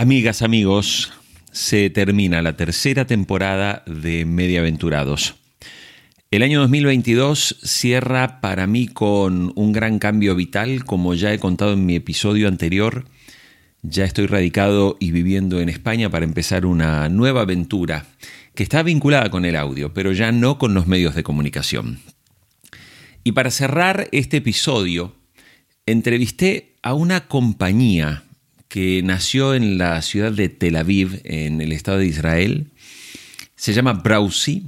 Amigas, amigos, se termina la tercera temporada de Mediaventurados. El año 2022 cierra para mí con un gran cambio vital, como ya he contado en mi episodio anterior. Ya estoy radicado y viviendo en España para empezar una nueva aventura que está vinculada con el audio, pero ya no con los medios de comunicación. Y para cerrar este episodio, entrevisté a una compañía que nació en la ciudad de Tel Aviv, en el Estado de Israel. Se llama Browsy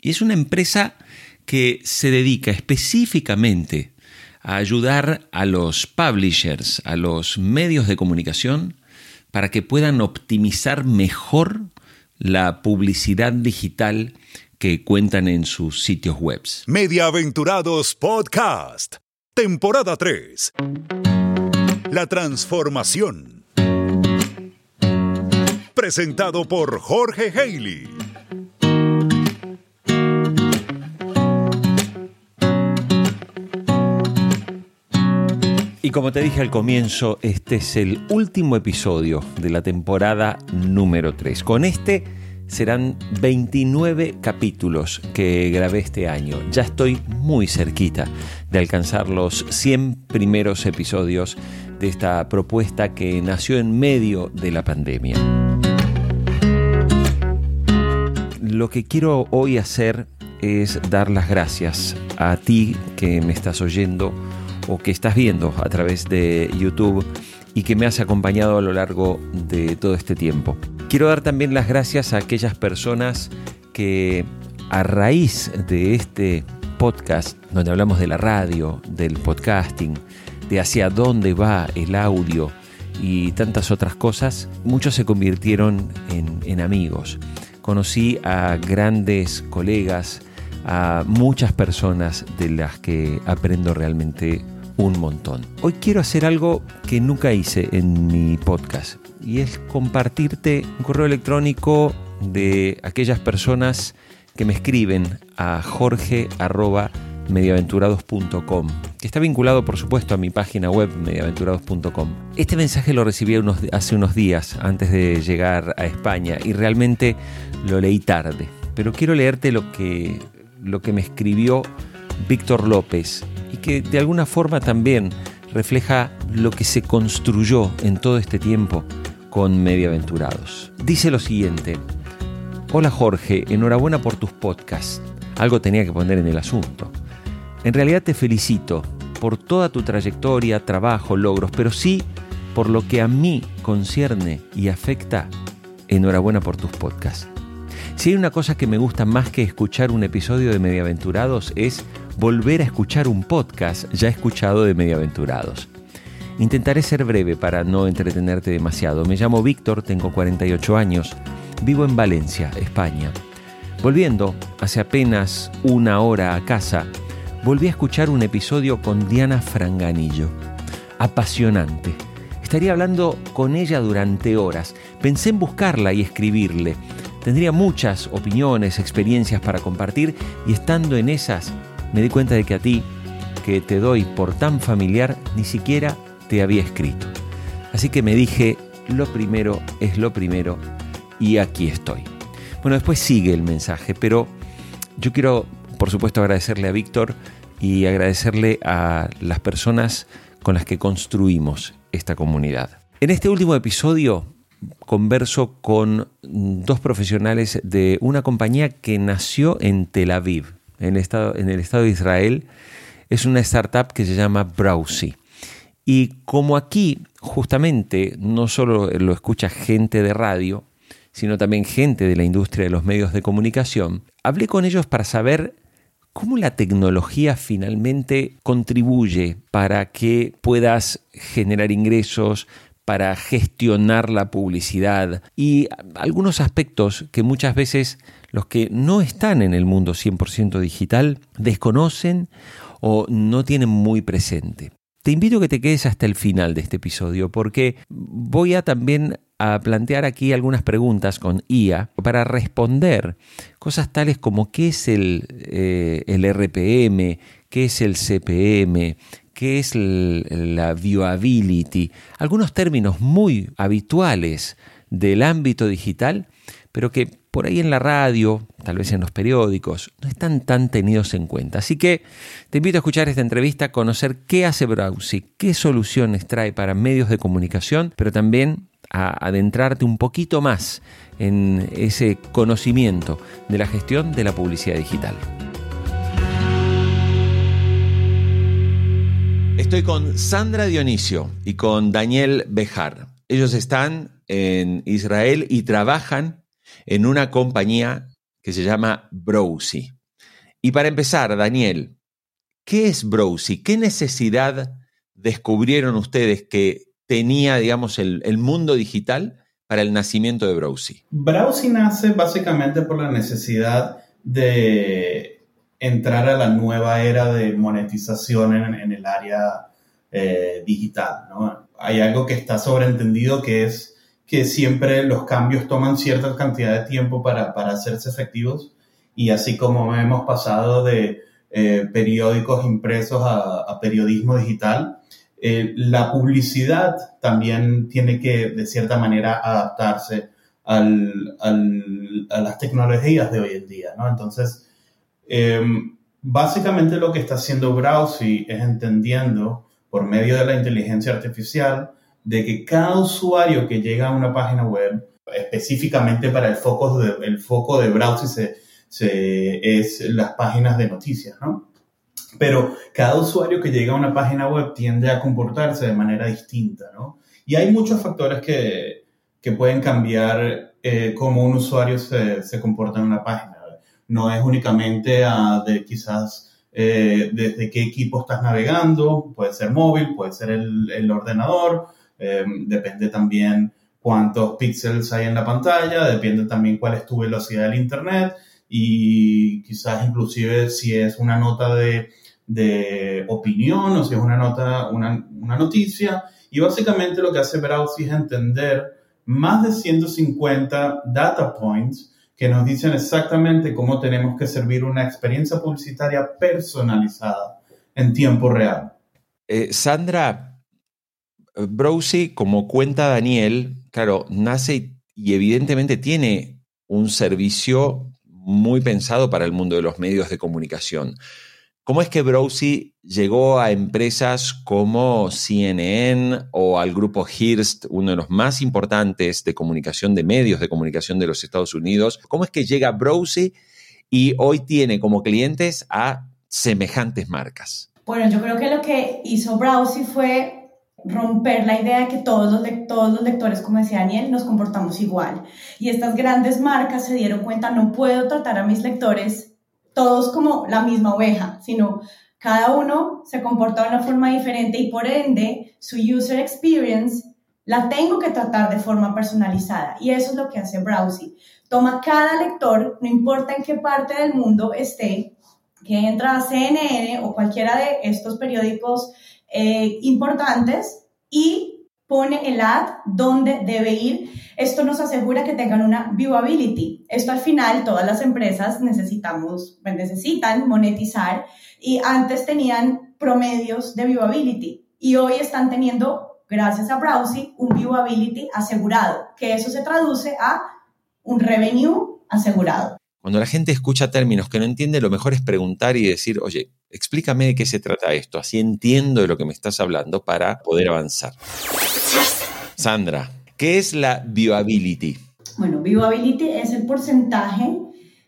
y es una empresa que se dedica específicamente a ayudar a los publishers, a los medios de comunicación, para que puedan optimizar mejor la publicidad digital que cuentan en sus sitios web. Mediaventurados Podcast, temporada 3. La transformación presentado por Jorge Haley. Y como te dije al comienzo, este es el último episodio de la temporada número 3. Con este serán 29 capítulos que grabé este año. Ya estoy muy cerquita de alcanzar los 100 primeros episodios de esta propuesta que nació en medio de la pandemia. Lo que quiero hoy hacer es dar las gracias a ti que me estás oyendo o que estás viendo a través de YouTube y que me has acompañado a lo largo de todo este tiempo. Quiero dar también las gracias a aquellas personas que a raíz de este podcast, donde hablamos de la radio, del podcasting, de hacia dónde va el audio y tantas otras cosas, muchos se convirtieron en, amigos conocí a grandes colegas, a muchas personas de las que aprendo realmente un montón. Hoy quiero hacer algo que nunca hice en mi podcast y es compartirte un correo electrónico de aquellas personas que me escriben a jorge mediaventurados.com, que está vinculado por supuesto a mi página web mediaventurados.com. Este mensaje lo recibí hace unos días antes de llegar a España y realmente lo leí tarde, pero quiero leerte lo que, lo que me escribió Víctor López y que de alguna forma también refleja lo que se construyó en todo este tiempo con Mediaventurados. Dice lo siguiente, Hola Jorge, enhorabuena por tus podcasts. Algo tenía que poner en el asunto. En realidad te felicito por toda tu trayectoria, trabajo, logros, pero sí por lo que a mí concierne y afecta, enhorabuena por tus podcasts. Si hay una cosa que me gusta más que escuchar un episodio de Mediaventurados es volver a escuchar un podcast ya escuchado de Mediaventurados. Intentaré ser breve para no entretenerte demasiado. Me llamo Víctor, tengo 48 años, vivo en Valencia, España. Volviendo hace apenas una hora a casa, volví a escuchar un episodio con Diana Franganillo. Apasionante. Estaría hablando con ella durante horas. Pensé en buscarla y escribirle. Tendría muchas opiniones, experiencias para compartir y estando en esas me di cuenta de que a ti, que te doy por tan familiar, ni siquiera te había escrito. Así que me dije, lo primero es lo primero y aquí estoy. Bueno, después sigue el mensaje, pero yo quiero por supuesto agradecerle a Víctor y agradecerle a las personas con las que construimos esta comunidad. En este último episodio converso con dos profesionales de una compañía que nació en Tel Aviv, en el estado, de Israel. Es una startup que se llama Browsy. Y como aquí justamente no solo lo escucha gente de radio, sino también gente de la industria de los medios de comunicación, hablé con ellos para saber ¿Cómo la tecnología finalmente contribuye para que puedas generar ingresos, para gestionar la publicidad y algunos aspectos que muchas veces los que no están en el mundo 100% digital desconocen o no tienen muy presente? Te invito a que te quedes hasta el final de este episodio porque voy a también a plantear aquí algunas preguntas con IA para responder cosas tales como qué es el, eh, el RPM, qué es el CPM, qué es la viewability, algunos términos muy habituales del ámbito digital, pero que por ahí en la radio, tal vez en los periódicos, no están tan tenidos en cuenta. Así que te invito a escuchar esta entrevista, a conocer qué hace Browsy, qué soluciones trae para medios de comunicación, pero también a adentrarte un poquito más en ese conocimiento de la gestión de la publicidad digital. Estoy con Sandra Dionisio y con Daniel Bejar. Ellos están en Israel y trabajan en una compañía que se llama Browsy. Y para empezar, Daniel, ¿qué es Browsy? ¿Qué necesidad descubrieron ustedes que tenía, digamos, el, mundo digital para el nacimiento de Browsy? Browsy nace básicamente por la necesidad de entrar a la nueva era de monetización en, el área eh, digital. Hay algo que está sobreentendido que es que siempre los cambios toman cierta cantidad de tiempo para, para hacerse efectivos y así como hemos pasado de eh, periódicos impresos a, periodismo digital, eh, la publicidad también tiene que de cierta manera adaptarse al, al, a las tecnologías de hoy en día, ¿no? Entonces, em, básicamente lo que está haciendo Browsy es entendiendo por medio de la inteligencia artificial de que cada usuario que llega a una página web, específicamente para el foco de, el foco de browser se, es las páginas de noticias, ¿no? Pero cada usuario que llega a una página web tiende a comportarse de manera distinta, ¿no? Y hay muchos factores que, pueden cambiar eh, cómo un usuario se, comporta en una página. No es únicamente a de quizás eh, desde qué equipo estás navegando, puede ser móvil, puede ser el, el ordenador, Em, depende también cuántos píxeles hay en la pantalla, depende también cuál es tu velocidad del internet y quizás inclusive si es una nota de, de opinión o si es una nota, una, una, noticia. Y básicamente lo que hace Browse es entender más de 150 data points que nos dicen exactamente cómo tenemos que servir una experiencia publicitaria personalizada en tiempo real. Eh, Sandra, Browsy, como cuenta Daniel, claro, nace y evidentemente tiene un servicio muy pensado para el mundo de los medios de comunicación. ¿Cómo es que Browsy llegó a empresas como CNN o al grupo Hearst, uno de los más importantes de comunicación, de medios de comunicación de los Estados Unidos? ¿Cómo es que llega Browsy y hoy tiene como clientes a semejantes marcas? Bueno, yo creo que lo que hizo Browsy fue romper la idea de que todos los, todos los lectores, como decía Daniel, nos comportamos igual. Y estas grandes marcas se dieron cuenta, no puedo tratar a mis lectores todos como la misma oveja, sino cada uno se comporta de una forma diferente y por ende su user experience la tengo que tratar de forma personalizada. Y eso es lo que hace Browsy. Toma cada lector, no importa en qué parte del mundo esté, que entra a CNN o cualquiera de estos periódicos eh, importantes y pone el ad donde debe ir. Esto nos asegura que tengan una viewability. Esto al final todas las empresas necesitamos, pues, necesitan monetizar y antes tenían promedios de viewability y hoy están teniendo, gracias a Browsy, un viewability asegurado, que eso se traduce a un revenue asegurado. Cuando la gente escucha términos que no entiende, lo mejor es preguntar y decir, oye, explícame de qué se trata esto, así entiendo de lo que me estás hablando para poder avanzar. Sandra, ¿qué es la viewability? Bueno, viewability es el porcentaje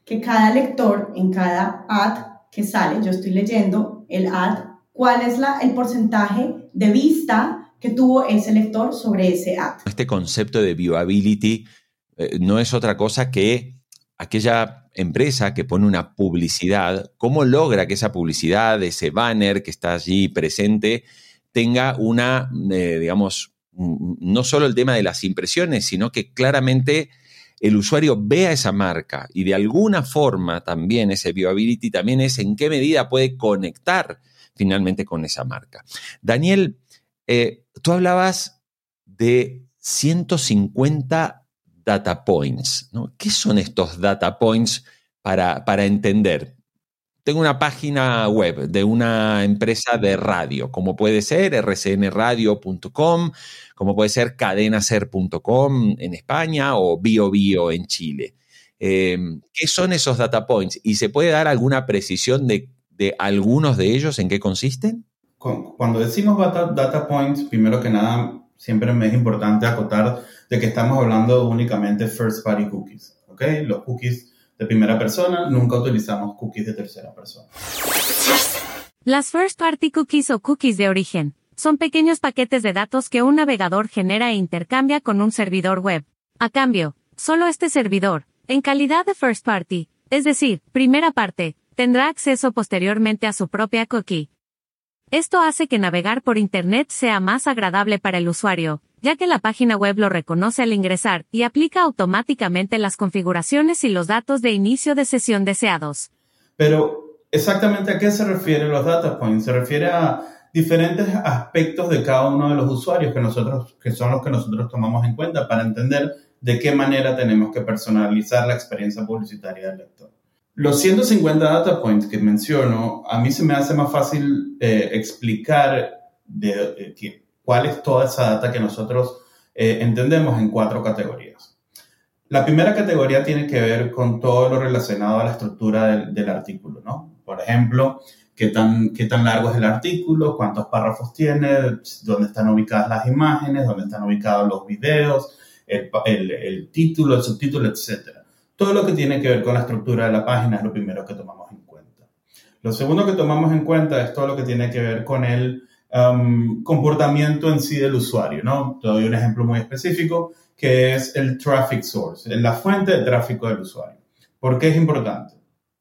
que cada lector en cada ad que sale, yo estoy leyendo el ad, cuál es la, el porcentaje de vista que tuvo ese lector sobre ese ad. Este concepto de viewability eh, no es otra cosa que aquella empresa que pone una publicidad, ¿cómo logra que esa publicidad, ese banner que está allí presente, tenga una, eh, digamos, no solo el tema de las impresiones, sino que claramente el usuario vea esa marca y de alguna forma también ese viewability también es en qué medida puede conectar finalmente con esa marca. Daniel, eh, tú hablabas de 150 data points. ¿no? ¿Qué son estos data points para, para entender? tengo una página web de una empresa de radio, como puede ser rcnradio.com, como puede ser cadenaser.com en España o BioBio en Chile. Em, ¿Qué son esos data points? ¿Y se puede dar alguna precisión de, algunos de ellos en qué consisten? Cuando decimos data, points, primero que nada, siempre me es importante acotar de que estamos hablando únicamente first party cookies. ¿okay? Los cookies de primera persona, nunca utilizamos cookies de tercera persona. Las first party cookies o cookies de origen son pequeños paquetes de datos que un navegador genera e intercambia con un servidor web. A cambio, solo este servidor, en calidad de first party, es decir, primera parte, tendrá acceso posteriormente a su propia cookie. Esto hace que navegar por Internet sea más agradable para el usuario, ya que la página web lo reconoce al ingresar y aplica automáticamente las configuraciones y los datos de inicio de sesión deseados. Pero, ¿exactamente a qué se refieren los data points? Se refiere a diferentes aspectos de cada uno de los usuarios que, nosotros, que son los que nosotros tomamos en cuenta para entender de qué manera tenemos que personalizar la experiencia publicitaria del lector. Los 150 data points que menciono, a mí se me hace más fácil eh, explicar de, cuál es toda esa data que nosotros eh, entendemos en cuatro categorías. La primera categoría tiene que ver con todo lo relacionado a la estructura del, artículo, ¿no? Por ejemplo, qué tan, qué tan largo es el artículo, cuántos párrafos tiene, dónde están ubicadas las imágenes, dónde están ubicados los videos, el, el, el título, el subtítulo, etc. Todo lo que tiene que ver con la estructura de la página es lo primero que tomamos en cuenta. Lo segundo que tomamos en cuenta es todo lo que tiene que ver con el um, comportamiento en sí del usuario, ¿no? Te doy un ejemplo muy específico que es el traffic source, la fuente de tráfico del usuario. ¿Por qué es importante?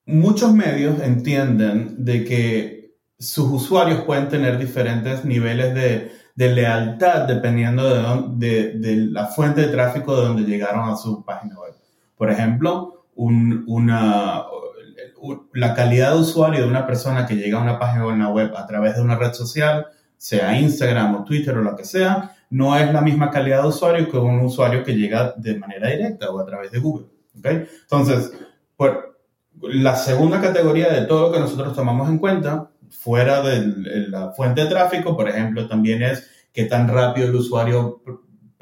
Muchos medios entienden de que sus usuarios pueden tener diferentes niveles de, de lealtad dependiendo de, de, la fuente de tráfico de donde llegaron a su página web. Por ejemplo, un, una, la calidad de usuario de una persona que llega a una página web a través de una red social sea Instagram o Twitter o lo que sea, no es la misma calidad de usuario que un usuario que llega de manera directa o a través de Google. ¿okay? Entonces, por, la segunda categoría de todo lo que nosotros tomamos en cuenta, fuera de la fuente de tráfico, por ejemplo, también es qué tan rápido el usuario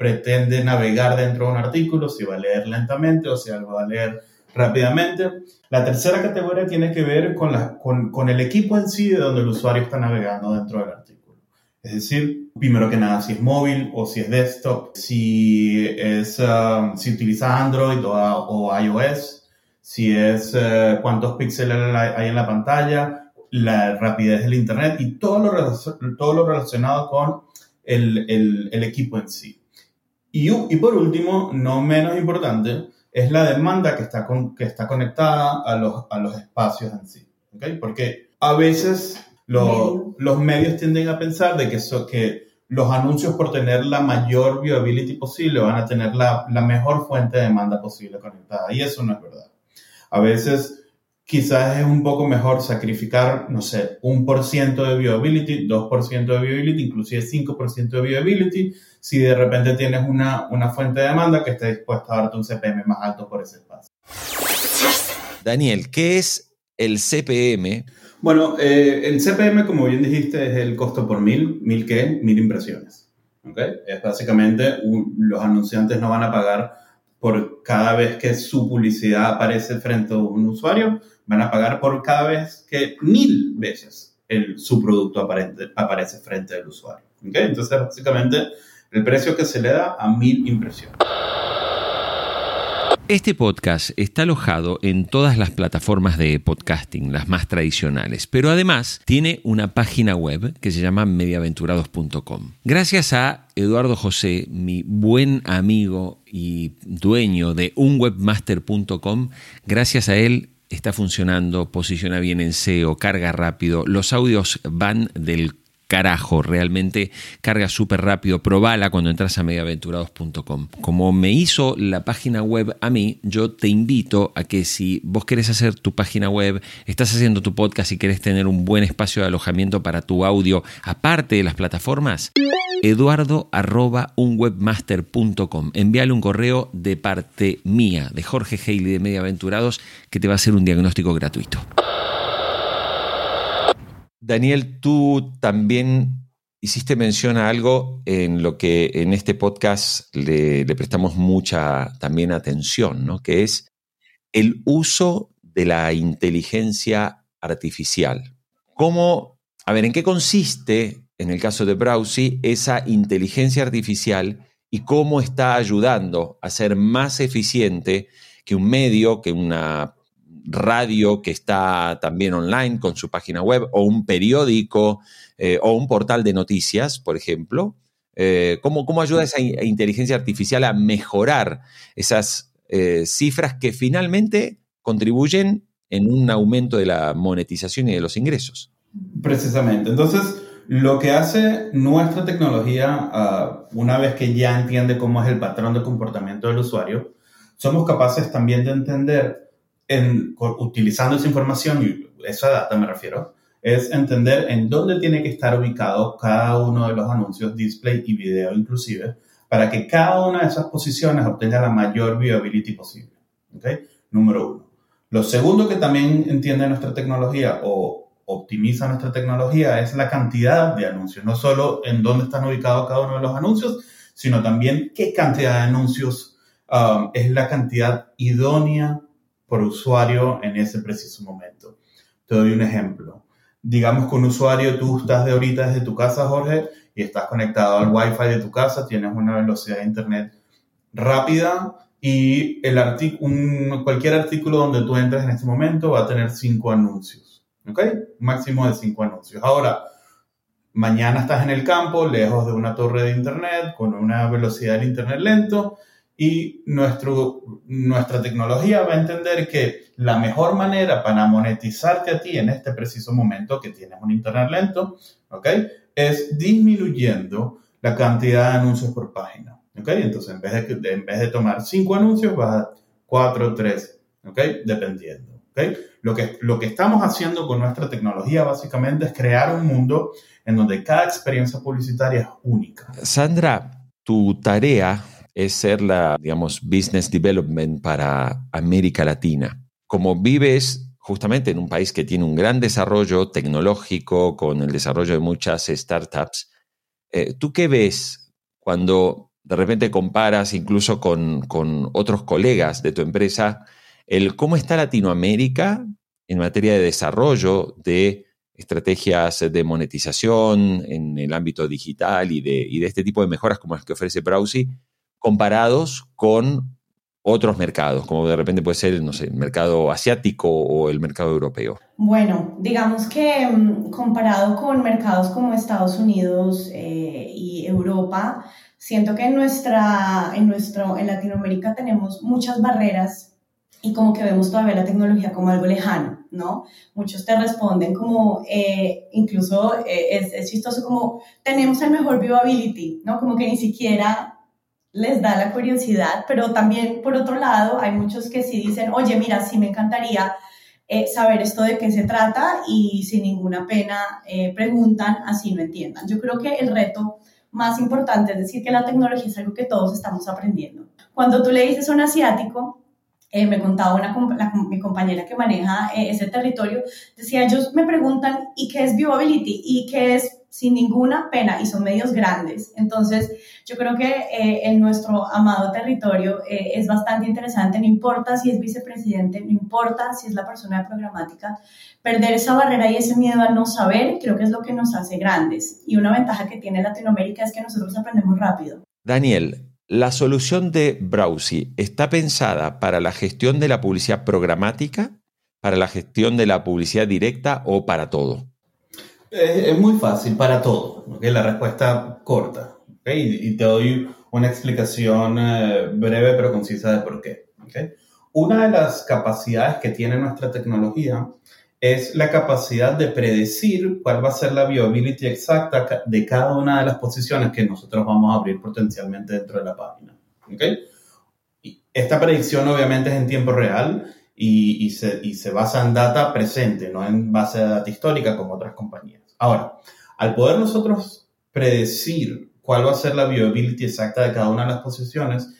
pretende navegar dentro de un artículo, si va a leer lentamente o si va a leer rápidamente. La tercera categoría tiene que ver con, la, con, con el equipo en sí de donde el usuario está navegando dentro del artículo. Es decir, primero que nada, si es móvil o si es desktop, si, es, um, si utiliza Android o, iOS, si es uh, cuántos píxeles hay en la pantalla, la rapidez del Internet y todo lo, todo lo relacionado con el, el, el equipo en sí. Y, y, por último, no menos importante, es la demanda que está, con, que está conectada a los, a los espacios en sí. ¿okay? Porque a veces los medios tienden a pensar de que, que los anuncios por tener la mayor viability posible van a tener la, la, mejor fuente de demanda posible conectada. Y eso no es verdad. A veces quizás es un poco mejor sacrificar, no sé, un por ciento de viability, dos por ciento de viability, inclusive cinco por ciento de viability, si de repente tienes una, una fuente de demanda que esté dispuesta a darte un CPM más alto por ese espacio. Daniel, ¿qué es el CPM? Bueno, eh, el CPM, como bien dijiste, es el costo por mil. ¿Mil qué? Mil impresiones. ¿okay? Es básicamente, los anunciantes no van a pagar por cada vez que su publicidad aparece frente a un usuario, van a pagar por cada vez que mil veces el, su producto aparente, aparece frente al usuario. ¿okay? Entonces, básicamente, el precio que se le da a mil impresiones. Este podcast está alojado en todas las plataformas de podcasting, las más tradicionales, pero además tiene una página web que se llama mediaventurados.com. Gracias a Eduardo José, mi buen amigo y dueño de unwebmaster.com, gracias a él está funcionando, posiciona bien en SEO, carga rápido, los audios van del carajo, realmente carga súper rápido, probala cuando entras a mediaventurados.com. Como me hizo la página web a mí, yo te invito a que si vos querés hacer tu página web, estás haciendo tu podcast y querés tener un buen espacio de alojamiento para tu audio, aparte de las plataformas, eduardo arroba unwebmaster.com. Envíale un correo de parte mía, de Jorge Haley de Mediaventurados, que te va a hacer un diagnóstico gratuito. Daniel, tú también hiciste mención a algo en lo que en este podcast le, prestamos mucha también atención, ¿no? Que es el uso de la inteligencia artificial. ¿Cómo, a ver, en qué consiste, en el caso de Browsy, esa inteligencia artificial y cómo está ayudando a ser más eficiente que un medio, que una radio que está también online con su página web, o un periódico, eh, o un portal de noticias, por ejemplo. Eh, ¿cómo, ¿cómo, ayuda esa inteligencia artificial a mejorar esas eh, cifras que finalmente contribuyen en un aumento de la monetización y de los ingresos. Precisamente. Entonces, lo que hace nuestra tecnología, ah, una vez que ya entiende cómo es el patrón de comportamiento del usuario, somos capaces también de entender, en, utilizando esa información, y esa data me refiero, es entender en dónde tiene que estar ubicado cada uno de los anuncios, display y video inclusive, para que cada una de esas posiciones obtenga la mayor viability posible. ¿okay? Número uno. Lo segundo que también entiende nuestra tecnología o optimiza nuestra tecnología es la cantidad de anuncios, no solo en dónde están ubicados cada uno de los anuncios, sino también qué cantidad de anuncios um, es la cantidad idónea por usuario en ese preciso momento. Te doy un ejemplo. Digamos que un usuario, tú estás de ahorita desde tu casa, Jorge, y estás conectado al Wi-Fi de tu casa, tienes una velocidad de Internet rápida, y el un, cualquier artículo donde tú entres en este momento va a tener cinco anuncios. ¿Ok? Máximo de cinco anuncios. Ahora, mañana estás en el campo, lejos de una torre de internet, con una velocidad del internet lento, y nuestro, nuestra tecnología va a entender que la mejor manera para monetizarte a ti en este preciso momento que tienes un internet lento, ¿ok? Es disminuyendo la cantidad de anuncios por página. ¿ok? Entonces, en vez de, en vez de tomar cinco anuncios, vas a cuatro, tres, ¿ok? Dependiendo, ¿ok? Lo que, lo que estamos haciendo con nuestra tecnología básicamente es crear un mundo en donde cada experiencia publicitaria es única. Sandra, tu tarea es ser la, digamos, business development para América Latina. Como vives justamente en un país que tiene un gran desarrollo tecnológico, con el desarrollo de muchas startups, eh, ¿tú qué ves cuando de repente comparas incluso con, otros colegas de tu empresa, el cómo está Latinoamérica en materia de desarrollo de estrategias de monetización en el ámbito digital y de, de este tipo de mejoras como las que ofrece Browsy, comparados con otros mercados, como de repente puede ser, no sé, el mercado asiático o el mercado europeo? Bueno, digamos que mm, comparado con mercados como Estados Unidos eh, y Europa, siento que en, nuestra, en, nuestro, en Latinoamérica tenemos muchas barreras y como que vemos todavía la tecnología como algo lejano, ¿no? Muchos te responden como, eh, incluso eh, es, es, chistoso como, tenemos el mejor viewability, ¿no? Como que ni siquiera les da la curiosidad, pero también por otro lado hay muchos que sí dicen, oye, mira, sí me encantaría eh, saber esto de qué se trata y sin ninguna pena preguntan, así no entiendan. Yo creo que el reto más importante, es decir, que la tecnología es algo que todos estamos aprendiendo. Cuando tú le dices a un asiático, eh, me contaba una, mi compañera que maneja eh, ese territorio, decía, ellos me preguntan, ¿y qué es viewability? ¿Y qué es sin ninguna pena? Y son medios grandes. Entonces, yo creo que eh, en nuestro amado territorio es bastante interesante, no importa si es vicepresidente, no importa si es la persona de programática, perder esa barrera y ese miedo a no saber, creo que es lo que nos hace grandes. Y una ventaja que tiene Latinoamérica es que nosotros aprendemos rápido. Daniel, la solución de Browsy está pensada para la gestión de la publicidad programática, para la gestión de la publicidad directa o para todo. Es, muy fácil, para todo. La respuesta corta. Y, te doy una explicación eh, breve pero concisa de por qué. Una de las capacidades que tiene nuestra tecnología es la capacidad de predecir cuál va a ser la viability exacta de cada una de las posiciones que nosotros vamos a abrir potencialmente dentro de la página. ¿okay? esta predicción obviamente es en tiempo real y, se, y, se, basa en data presente, no en base de data histórica como otras compañías. Ahora, al poder nosotros predecir cuál va a ser la viability exacta de cada una de las posiciones,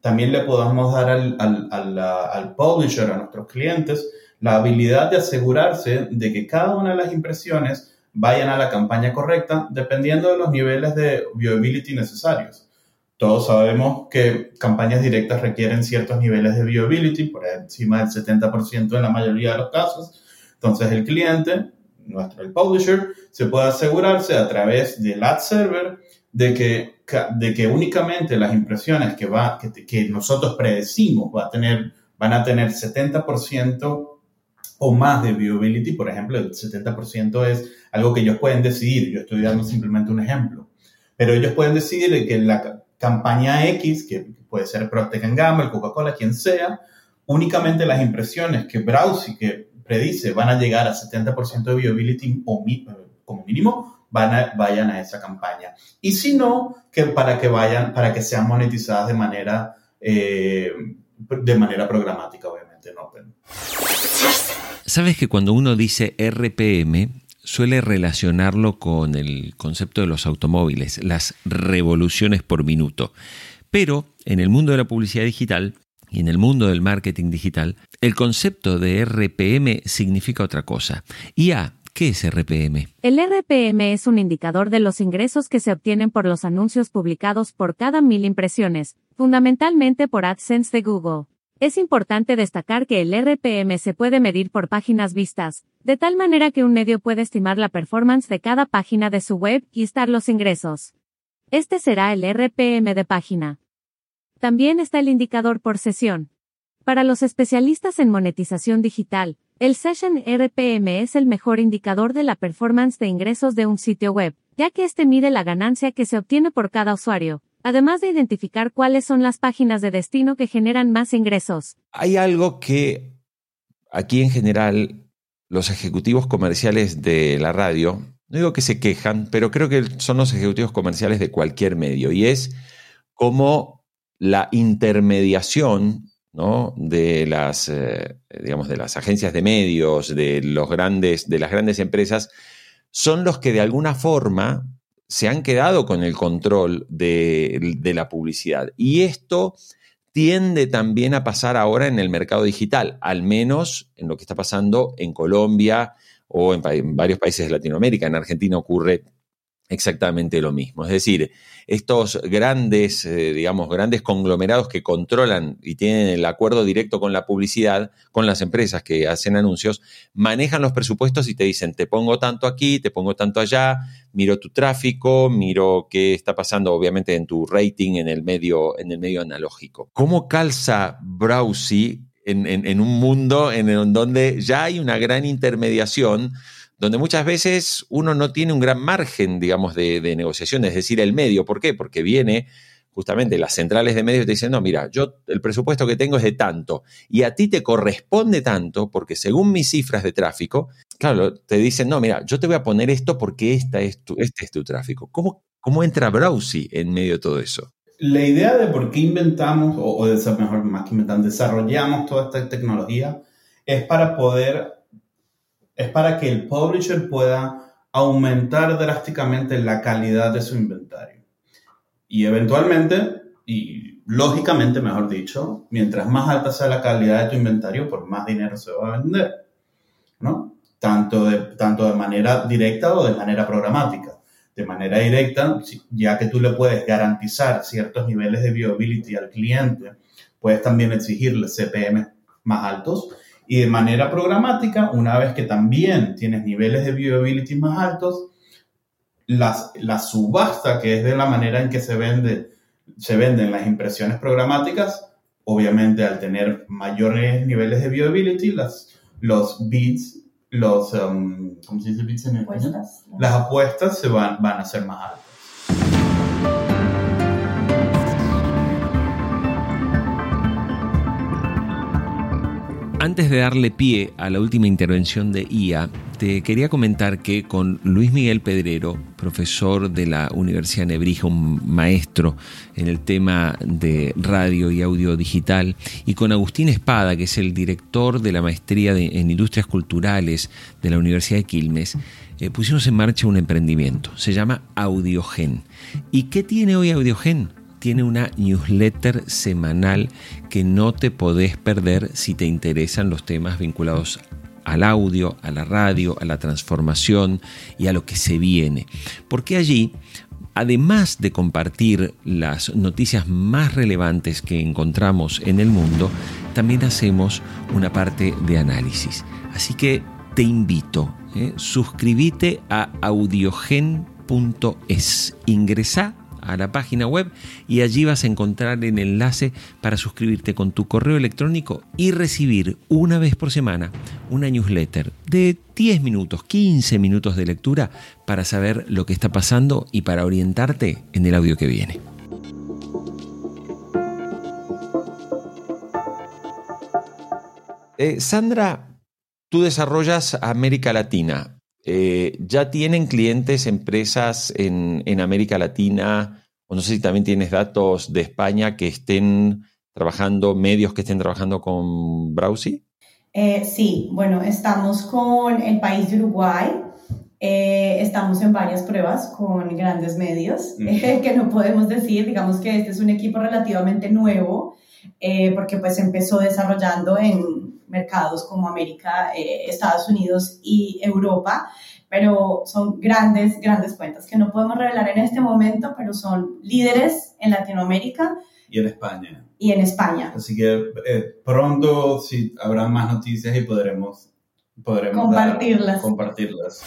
también le podemos dar al, al, al, al publisher, a nuestros clientes, la habilidad de asegurarse de que cada una de las impresiones vayan a la campaña correcta dependiendo de los niveles de viewability necesarios. Todos sabemos que campañas directas requieren ciertos niveles de viewability, por encima del 70% en la mayoría de los casos. Entonces el cliente, nuestro el publisher, se puede asegurarse a través del ad server de que, de que únicamente las impresiones que, va, que, que nosotros predecimos va a tener, van a tener 70% o más de viewability, por ejemplo, el 70% es algo que ellos pueden decidir. Yo estoy dando simplemente un ejemplo. Pero ellos pueden decidir que la campaña X, que puede ser Procter Gamble, Coca-Cola, quien sea, únicamente las impresiones que Browse que predice van a llegar a 70% de viewability o como mínimo, van a, vayan a esa campaña. Y si no, que para que vayan, para que sean monetizadas de manera, eh, de manera programática, obviamente, no Sabes que cuando uno dice RPM, suele relacionarlo con el concepto de los automóviles, las revoluciones por minuto. Pero en el mundo de la publicidad digital y en el mundo del marketing digital, el concepto de RPM significa otra cosa. Y a ¿Qué es RPM? El RPM es un indicador de los ingresos que se obtienen por los anuncios publicados por cada mil impresiones, fundamentalmente por AdSense de Google. Es importante destacar que el RPM se puede medir por páginas vistas, de tal manera que un medio puede estimar la performance de cada página de su web y estar los ingresos. Este será el RPM de página. También está el indicador por sesión. Para los especialistas en monetización digital, el Session RPM es el mejor indicador de la performance de ingresos de un sitio web, ya que este mide la ganancia que se obtiene por cada usuario, además de identificar cuáles son las páginas de destino que generan más ingresos. Hay algo que aquí en general los ejecutivos comerciales de la radio, no digo que se quejan, pero creo que son los ejecutivos comerciales de cualquier medio, y es como la intermediación de las, eh, digamos, de las agencias de medios, de los grandes, de las grandes empresas, son los que de alguna forma se han quedado con el control de, la publicidad. Y esto tiende también a pasar ahora en el mercado digital, al menos en lo que está pasando en Colombia o en varios países de Latinoamérica. En Argentina ocurre exactamente lo mismo. Es decir, estos grandes, eh, digamos, grandes conglomerados que controlan y tienen el acuerdo directo con la publicidad, con las empresas que hacen anuncios, manejan los presupuestos y te dicen, te pongo tanto aquí, te pongo tanto allá, miro tu tráfico, miro qué está pasando, obviamente, en tu rating en el medio, en el medio analógico. ¿Cómo calza Browsy en, en un mundo en donde ya hay una gran intermediación? Donde muchas veces uno no tiene un gran margen, digamos, de, negociación, es decir, el medio. ¿Por qué? Porque viene justamente las centrales de medios te dicen, no, mira, yo el presupuesto que tengo es de tanto y a ti te corresponde tanto porque según mis cifras de tráfico, claro, te dicen, no, mira, yo te voy a poner esto porque esta es tu, este es tu tráfico. ¿Cómo, cómo entra Browsy en medio de todo eso? La idea de por qué inventamos, o, de ser mejor, más que inventar, desarrollamos toda esta tecnología, es para poder es para que el publisher pueda aumentar drásticamente la calidad de su inventario. Y eventualmente, y lógicamente, mejor dicho, mientras más alta sea la calidad de tu inventario, por más dinero se va a vender, ¿no? Tanto de, tanto de manera directa o de manera programática. De manera directa, ya que tú le puedes garantizar ciertos niveles de viability al cliente, puedes también exigirle CPM más altos y de manera programática, una vez que también tienes niveles de viewability más altos, las, la subasta, que es de la manera en que se, vende, se venden las impresiones programáticas, obviamente al tener mayores niveles de viewability, las, los bits, los, um, ¿cómo se dice bits en español? Las apuestas se van, van a ser más altas. Antes de darle pie a la última intervención de IA, te quería comentar que con Luis Miguel Pedrero, profesor de la Universidad Nebrija, un maestro en el tema de radio y audio digital, y con Agustín Espada, que es el director de la maestría en Industrias Culturales de la Universidad de Quilmes, eh, pusimos en marcha un emprendimiento. Se llama Audiogen. ¿Y qué tiene hoy Audiogen? Tiene una newsletter semanal que no te podés perder si te interesan los temas vinculados al audio, a la radio, a la transformación y a lo que se viene. Porque allí, además de compartir las noticias más relevantes que encontramos en el mundo, también hacemos una parte de análisis. Así que te invito, ¿eh? suscríbete a audiogen.es. Ingresa a la página web y allí vas a encontrar el enlace para suscribirte con tu correo electrónico y recibir una vez por semana una newsletter de 10 minutos, 15 minutos de lectura para saber lo que está pasando y para orientarte en el audio que viene. Eh, Sandra, tú desarrollas América Latina. Eh, ¿Ya tienen clientes, empresas en, América Latina? O no sé si también tienes datos de España que estén trabajando, medios que estén trabajando con Browsy. Eh, sí, bueno, estamos con el país de Uruguay. Eh, estamos en varias pruebas con grandes medios, que no podemos decir, digamos que este es un equipo relativamente nuevo, porque pues empezó desarrollando en mercados como América, eh, Estados Unidos y Europa, pero son grandes, grandes cuentas que no podemos revelar en este momento, pero son líderes en Latinoamérica. Y en España. Y en España. Así que eh, pronto sí, habrá más noticias y podremos, podremos compartirlas. compartirlas.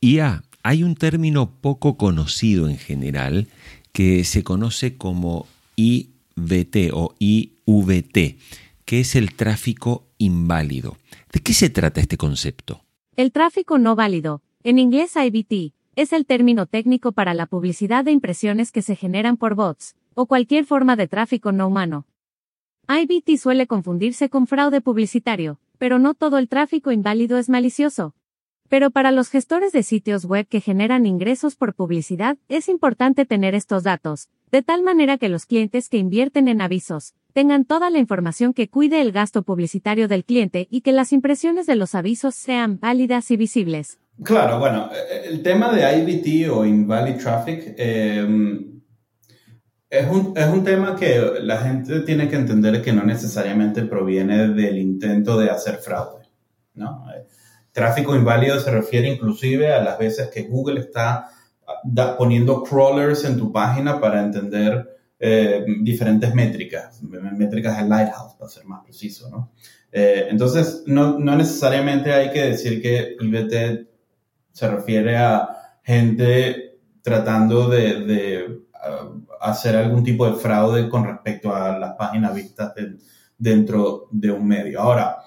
Y hay un término poco conocido en general que se conoce como IVT o IVT ¿Qué es el tráfico inválido. ¿De qué se trata este concepto? El tráfico no válido, en inglés IBT, es el término técnico para la publicidad de impresiones que se generan por bots, o cualquier forma de tráfico no humano. IBT suele confundirse con fraude publicitario, pero no todo el tráfico inválido es malicioso. Pero para los gestores de sitios web que generan ingresos por publicidad, es importante tener estos datos, de tal manera que los clientes que invierten en avisos, tengan toda la información que cuide el gasto publicitario del cliente y que las impresiones de los avisos sean válidas y visibles. Claro, bueno, el tema de IVT o Invalid Traffic em, es, un, es un tema que la gente tiene que entender que no necesariamente proviene del intento de hacer fraude. ¿no? Tráfico inválido se refiere inclusive a las veces que Google está poniendo crawlers en tu página para entender eh, diferentes métricas, métricas de Lighthouse, para ser más preciso, ¿no? Eh, entonces, no, no, necesariamente hay que decir que IBT se refiere a gente tratando de, de uh, hacer algún tipo de fraude con respecto a las páginas vistas dentro de un medio. Ahora,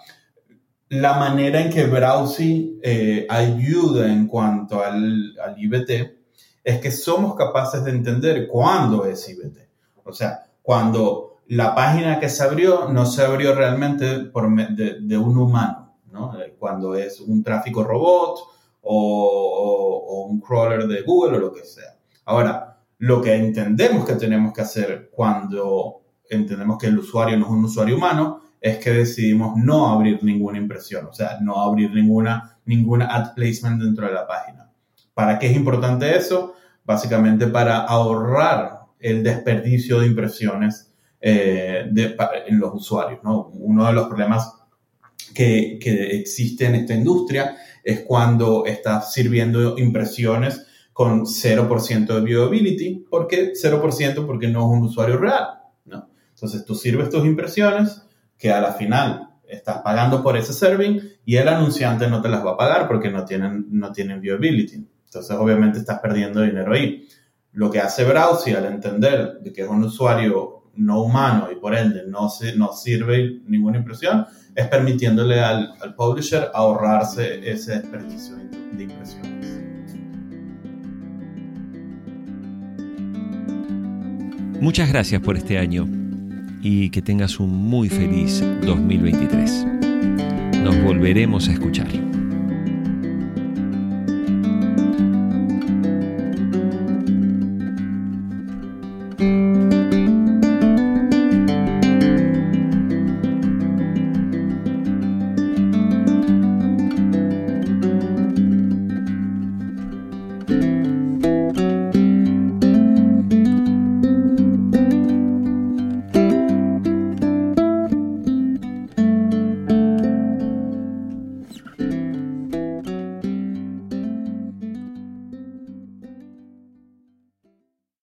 la manera en que Browsy eh, ayuda en cuanto al, al IBT es que somos capaces de entender cuándo es IBT. O sea, cuando la página que se abrió no se abrió realmente por de, un humano, ¿no? Eh, cuando es un tráfico robot o, un crawler de Google o lo que sea. Ahora, lo que entendemos que tenemos que hacer cuando entendemos que el usuario no es un usuario humano es que decidimos no abrir ninguna impresión, o sea, no abrir ninguna, ninguna ad placement dentro de la página. ¿Para qué es importante eso? Básicamente para ahorrar el desperdicio de impresiones eh, en los usuarios. ¿no? Uno de los problemas que, que existe en esta industria es cuando estás sirviendo impresiones con 0% de viewability. ¿Por qué 0%? Porque no es un usuario real. ¿no? Entonces tú sirves tus impresiones que a la final estás pagando por ese serving y el anunciante no te las va a pagar porque no tienen, no tienen. Entonces obviamente estás perdiendo dinero ahí. Lo que hace Browsy al entender de que es un usuario no humano y por ende no, no sirve ninguna impresión, es permitiéndole al, al publisher ahorrarse ese desperdicio de impresiones. Muchas gracias por este año y que tengas un muy feliz 2023. Nos volveremos a escuchar.